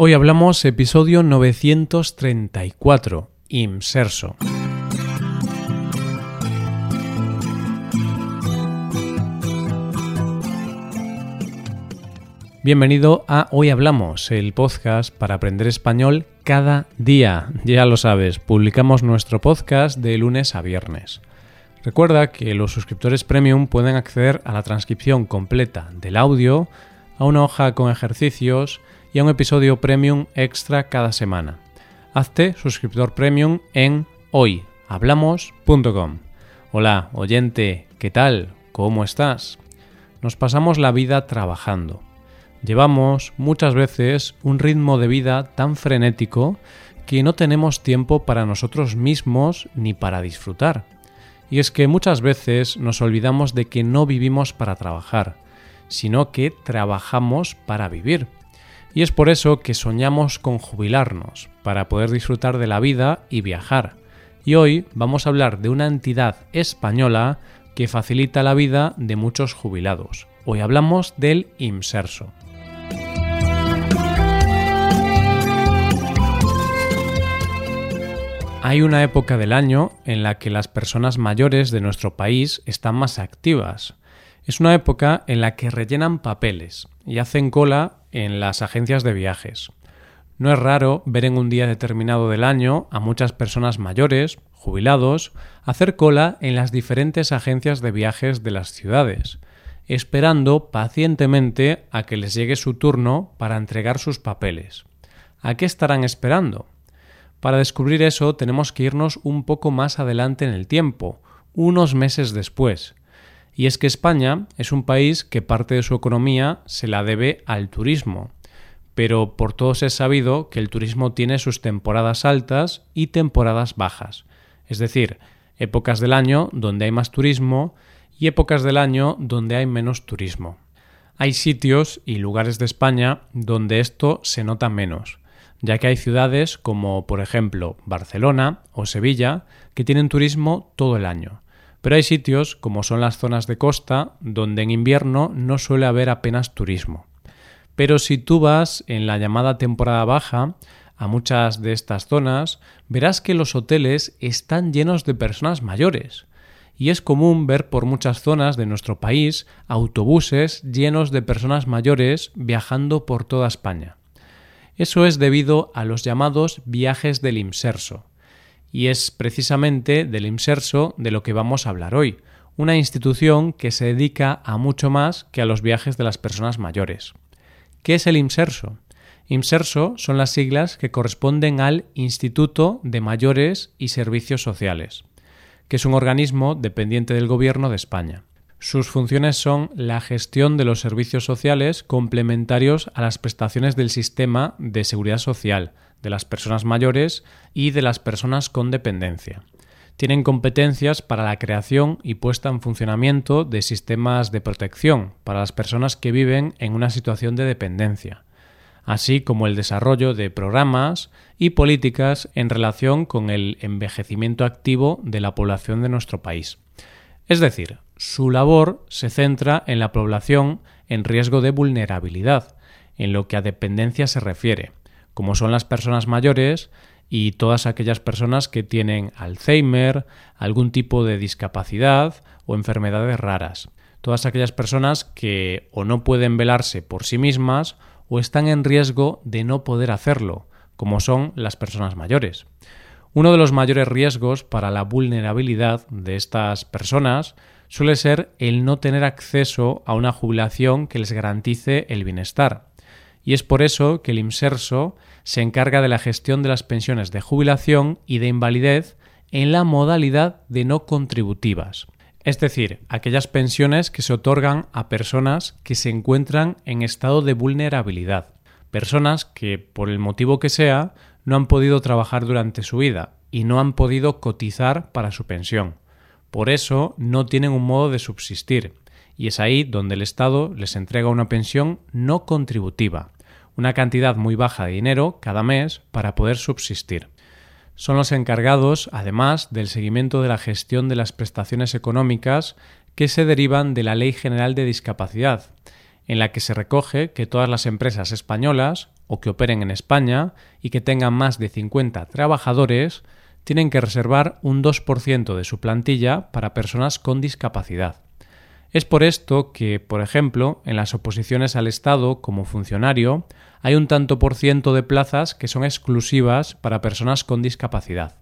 Hoy hablamos episodio 934, Imserso. Bienvenido a Hoy Hablamos, el podcast para aprender español cada día. Ya lo sabes, publicamos nuestro podcast de lunes a viernes. Recuerda que los suscriptores premium pueden acceder a la transcripción completa del audio, a una hoja con ejercicios, y a un episodio premium extra cada semana. Hazte suscriptor premium en hoyhablamos.com. Hola, oyente, ¿qué tal? ¿Cómo estás? Nos pasamos la vida trabajando. Llevamos muchas veces un ritmo de vida tan frenético que no tenemos tiempo para nosotros mismos ni para disfrutar. Y es que muchas veces nos olvidamos de que no vivimos para trabajar, sino que trabajamos para vivir. Y es por eso que soñamos con jubilarnos, para poder disfrutar de la vida y viajar. Y hoy vamos a hablar de una entidad española que facilita la vida de muchos jubilados. Hoy hablamos del IMSERSO. Hay una época del año en la que las personas mayores de nuestro país están más activas. Es una época en la que rellenan papeles y hacen cola en las agencias de viajes. No es raro ver en un día determinado del año a muchas personas mayores, jubilados, hacer cola en las diferentes agencias de viajes de las ciudades, esperando pacientemente a que les llegue su turno para entregar sus papeles. ¿A qué estarán esperando? Para descubrir eso tenemos que irnos un poco más adelante en el tiempo, unos meses después, y es que España es un país que parte de su economía se la debe al turismo. Pero por todos es sabido que el turismo tiene sus temporadas altas y temporadas bajas. Es decir, épocas del año donde hay más turismo y épocas del año donde hay menos turismo. Hay sitios y lugares de España donde esto se nota menos, ya que hay ciudades como por ejemplo Barcelona o Sevilla que tienen turismo todo el año pero hay sitios, como son las zonas de costa, donde en invierno no suele haber apenas turismo. Pero si tú vas en la llamada temporada baja a muchas de estas zonas, verás que los hoteles están llenos de personas mayores. Y es común ver por muchas zonas de nuestro país autobuses llenos de personas mayores viajando por toda España. Eso es debido a los llamados viajes del inserso, y es precisamente del IMSERSO de lo que vamos a hablar hoy, una institución que se dedica a mucho más que a los viajes de las personas mayores. ¿Qué es el IMSERSO? IMSERSO son las siglas que corresponden al Instituto de Mayores y Servicios Sociales, que es un organismo dependiente del Gobierno de España. Sus funciones son la gestión de los servicios sociales complementarios a las prestaciones del sistema de seguridad social, de las personas mayores y de las personas con dependencia. Tienen competencias para la creación y puesta en funcionamiento de sistemas de protección para las personas que viven en una situación de dependencia, así como el desarrollo de programas y políticas en relación con el envejecimiento activo de la población de nuestro país. Es decir, su labor se centra en la población en riesgo de vulnerabilidad, en lo que a dependencia se refiere, como son las personas mayores y todas aquellas personas que tienen Alzheimer, algún tipo de discapacidad o enfermedades raras. Todas aquellas personas que o no pueden velarse por sí mismas o están en riesgo de no poder hacerlo, como son las personas mayores. Uno de los mayores riesgos para la vulnerabilidad de estas personas suele ser el no tener acceso a una jubilación que les garantice el bienestar y es por eso que el IMSERSO se encarga de la gestión de las pensiones de jubilación y de invalidez en la modalidad de no contributivas, es decir, aquellas pensiones que se otorgan a personas que se encuentran en estado de vulnerabilidad, personas que, por el motivo que sea, no han podido trabajar durante su vida y no han podido cotizar para su pensión. Por eso no tienen un modo de subsistir, y es ahí donde el Estado les entrega una pensión no contributiva, una cantidad muy baja de dinero cada mes para poder subsistir. Son los encargados, además, del seguimiento de la gestión de las prestaciones económicas que se derivan de la Ley General de Discapacidad, en la que se recoge que todas las empresas españolas, o que operen en España y que tengan más de 50 trabajadores tienen que reservar un 2% de su plantilla para personas con discapacidad. Es por esto que, por ejemplo, en las oposiciones al Estado como funcionario hay un tanto por ciento de plazas que son exclusivas para personas con discapacidad.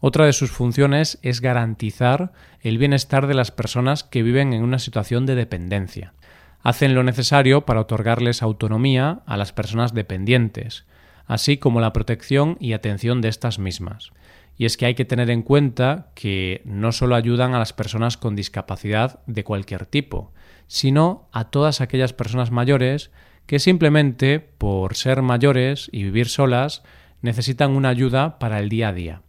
Otra de sus funciones es garantizar el bienestar de las personas que viven en una situación de dependencia. Hacen lo necesario para otorgarles autonomía a las personas dependientes, así como la protección y atención de estas mismas. Y es que hay que tener en cuenta que no solo ayudan a las personas con discapacidad de cualquier tipo, sino a todas aquellas personas mayores que simplemente por ser mayores y vivir solas necesitan una ayuda para el día a día.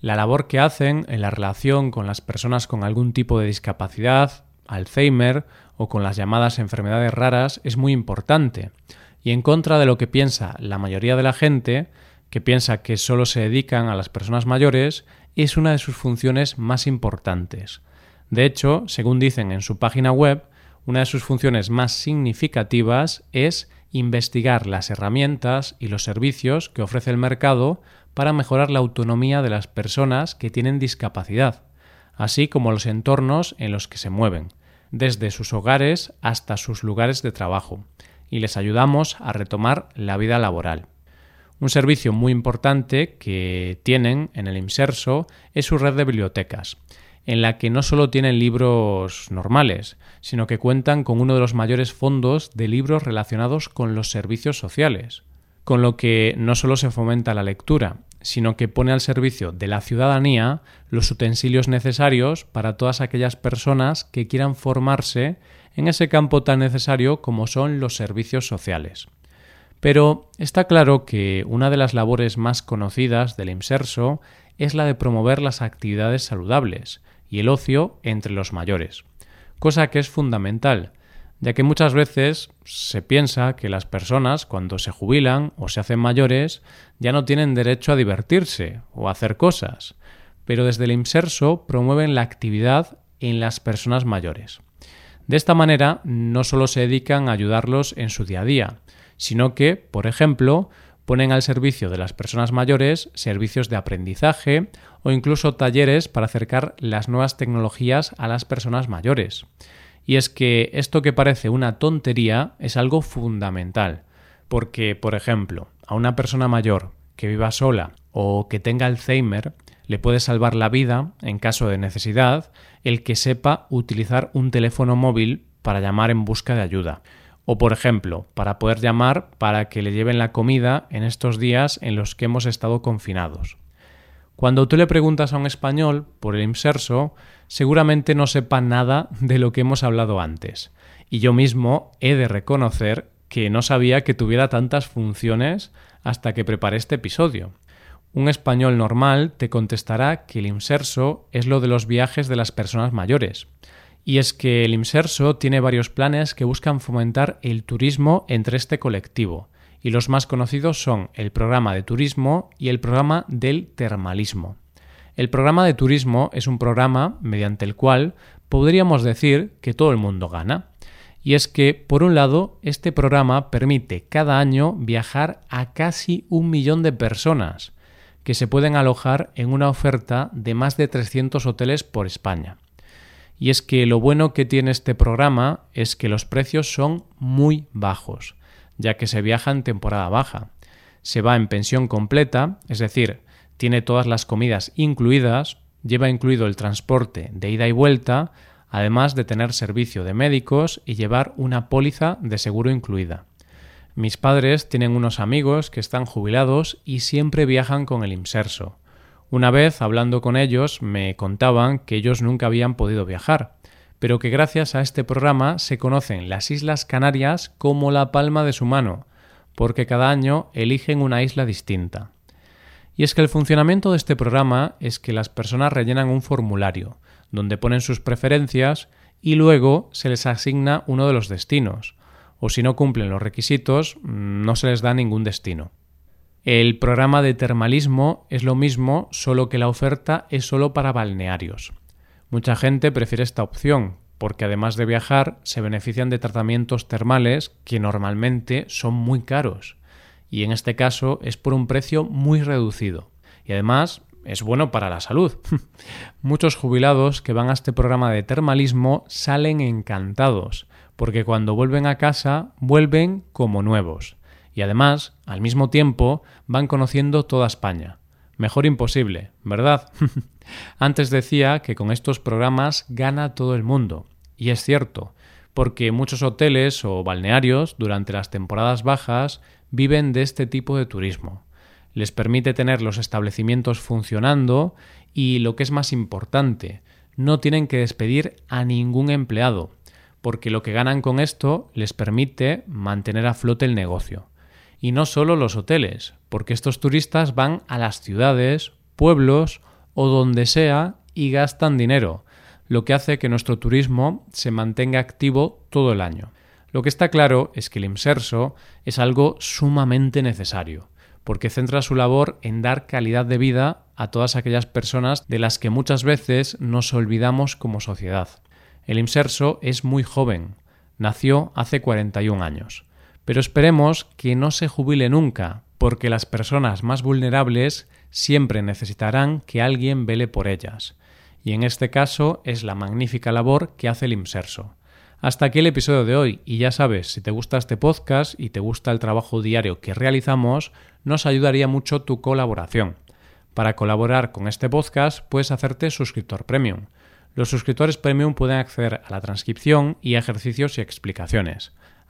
La labor que hacen en la relación con las personas con algún tipo de discapacidad, Alzheimer o con las llamadas enfermedades raras es muy importante. Y en contra de lo que piensa la mayoría de la gente, que piensa que solo se dedican a las personas mayores, es una de sus funciones más importantes. De hecho, según dicen en su página web, una de sus funciones más significativas es investigar las herramientas y los servicios que ofrece el mercado para mejorar la autonomía de las personas que tienen discapacidad, así como los entornos en los que se mueven, desde sus hogares hasta sus lugares de trabajo, y les ayudamos a retomar la vida laboral. Un servicio muy importante que tienen en el Inserso es su red de bibliotecas, en la que no solo tienen libros normales, sino que cuentan con uno de los mayores fondos de libros relacionados con los servicios sociales, con lo que no solo se fomenta la lectura, sino que pone al servicio de la ciudadanía los utensilios necesarios para todas aquellas personas que quieran formarse en ese campo tan necesario como son los servicios sociales. Pero está claro que una de las labores más conocidas del IMSERSO es la de promover las actividades saludables, y el ocio entre los mayores, cosa que es fundamental, ya que muchas veces se piensa que las personas cuando se jubilan o se hacen mayores ya no tienen derecho a divertirse o a hacer cosas, pero desde el IMSERSO promueven la actividad en las personas mayores. De esta manera no solo se dedican a ayudarlos en su día a día, sino que, por ejemplo, ponen al servicio de las personas mayores servicios de aprendizaje o incluso talleres para acercar las nuevas tecnologías a las personas mayores. Y es que esto que parece una tontería es algo fundamental, porque, por ejemplo, a una persona mayor que viva sola o que tenga Alzheimer le puede salvar la vida, en caso de necesidad, el que sepa utilizar un teléfono móvil para llamar en busca de ayuda. O, por ejemplo, para poder llamar para que le lleven la comida en estos días en los que hemos estado confinados. Cuando tú le preguntas a un español por el inserso, seguramente no sepa nada de lo que hemos hablado antes. Y yo mismo he de reconocer que no sabía que tuviera tantas funciones hasta que preparé este episodio. Un español normal te contestará que el inserso es lo de los viajes de las personas mayores, y es que el IMSERSO tiene varios planes que buscan fomentar el turismo entre este colectivo, y los más conocidos son el programa de turismo y el programa del termalismo. El programa de turismo es un programa mediante el cual podríamos decir que todo el mundo gana. Y es que, por un lado, este programa permite cada año viajar a casi un millón de personas, que se pueden alojar en una oferta de más de 300 hoteles por España. Y es que lo bueno que tiene este programa es que los precios son muy bajos, ya que se viaja en temporada baja. Se va en pensión completa, es decir, tiene todas las comidas incluidas, lleva incluido el transporte de ida y vuelta, además de tener servicio de médicos y llevar una póliza de seguro incluida. Mis padres tienen unos amigos que están jubilados y siempre viajan con el inserso. Una vez, hablando con ellos, me contaban que ellos nunca habían podido viajar, pero que gracias a este programa se conocen las Islas Canarias como la palma de su mano, porque cada año eligen una isla distinta. Y es que el funcionamiento de este programa es que las personas rellenan un formulario, donde ponen sus preferencias y luego se les asigna uno de los destinos, o si no cumplen los requisitos, no se les da ningún destino. El programa de termalismo es lo mismo, solo que la oferta es solo para balnearios. Mucha gente prefiere esta opción, porque además de viajar, se benefician de tratamientos termales que normalmente son muy caros. y en este caso es por un precio muy reducido. Y además es bueno para la salud. Muchos jubilados que van a este programa de termalismo salen encantados, porque cuando vuelven a casa vuelven como nuevos. Y además, al mismo tiempo, van conociendo toda España. Mejor imposible, ¿verdad? Antes decía que con estos programas gana todo el mundo. Y es cierto, porque muchos hoteles o balnearios durante las temporadas bajas viven de este tipo de turismo. Les permite tener los establecimientos funcionando y, lo que es más importante, no tienen que despedir a ningún empleado, porque lo que ganan con esto les permite mantener a flote el negocio. Y no solo los hoteles, porque estos turistas van a las ciudades, pueblos o donde sea y gastan dinero, lo que hace que nuestro turismo se mantenga activo todo el año. Lo que está claro es que el IMSERSO es algo sumamente necesario, porque centra su labor en dar calidad de vida a todas aquellas personas de las que muchas veces nos olvidamos como sociedad. El IMSERSO es muy joven, nació hace 41 años, pero esperemos que no se jubile nunca, porque las personas más vulnerables siempre necesitarán que alguien vele por ellas, y en este caso es la magnífica labor que hace el IMSERSO. Hasta aquí el episodio de hoy y ya sabes, si te gusta este podcast y te gusta el trabajo diario que realizamos, nos ayudaría mucho tu colaboración. Para colaborar con este podcast puedes hacerte suscriptor premium. Los suscriptores premium pueden acceder a la transcripción y ejercicios y explicaciones.